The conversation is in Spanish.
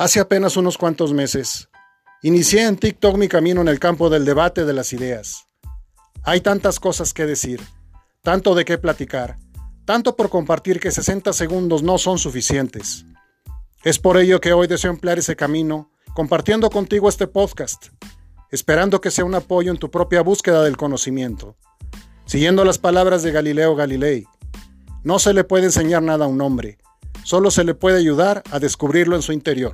Hace apenas unos cuantos meses, inicié en TikTok mi camino en el campo del debate de las ideas. Hay tantas cosas que decir, tanto de qué platicar, tanto por compartir que 60 segundos no son suficientes. Es por ello que hoy deseo emplear ese camino compartiendo contigo este podcast, esperando que sea un apoyo en tu propia búsqueda del conocimiento. Siguiendo las palabras de Galileo Galilei, no se le puede enseñar nada a un hombre, Solo se le puede ayudar a descubrirlo en su interior.